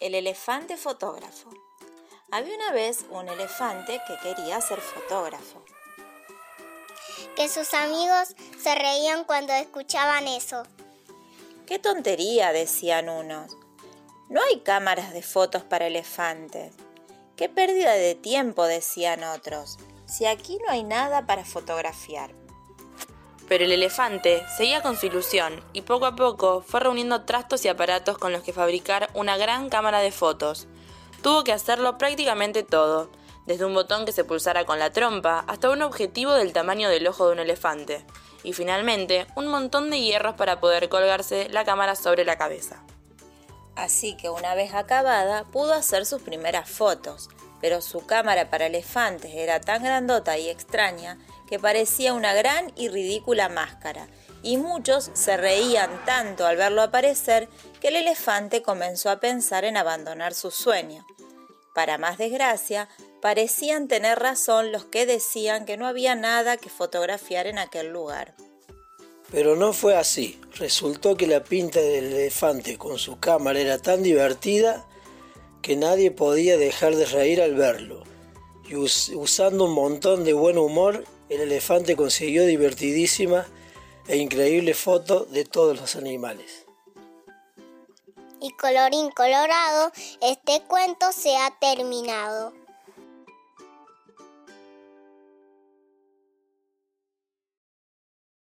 El elefante fotógrafo. Había una vez un elefante que quería ser fotógrafo. Que sus amigos se reían cuando escuchaban eso. ¡Qué tontería! decían unos. No hay cámaras de fotos para elefantes. ¡Qué pérdida de tiempo! decían otros. Si aquí no hay nada para fotografiar. Pero el elefante seguía con su ilusión y poco a poco fue reuniendo trastos y aparatos con los que fabricar una gran cámara de fotos. Tuvo que hacerlo prácticamente todo, desde un botón que se pulsara con la trompa hasta un objetivo del tamaño del ojo de un elefante, y finalmente un montón de hierros para poder colgarse la cámara sobre la cabeza. Así que una vez acabada pudo hacer sus primeras fotos, pero su cámara para elefantes era tan grandota y extraña que parecía una gran y ridícula máscara, y muchos se reían tanto al verlo aparecer que el elefante comenzó a pensar en abandonar su sueño. Para más desgracia, parecían tener razón los que decían que no había nada que fotografiar en aquel lugar. Pero no fue así. Resultó que la pinta del elefante con su cámara era tan divertida que nadie podía dejar de reír al verlo. Y usando un montón de buen humor, el elefante consiguió divertidísimas e increíbles fotos de todos los animales. Y colorín colorado, este cuento se ha terminado.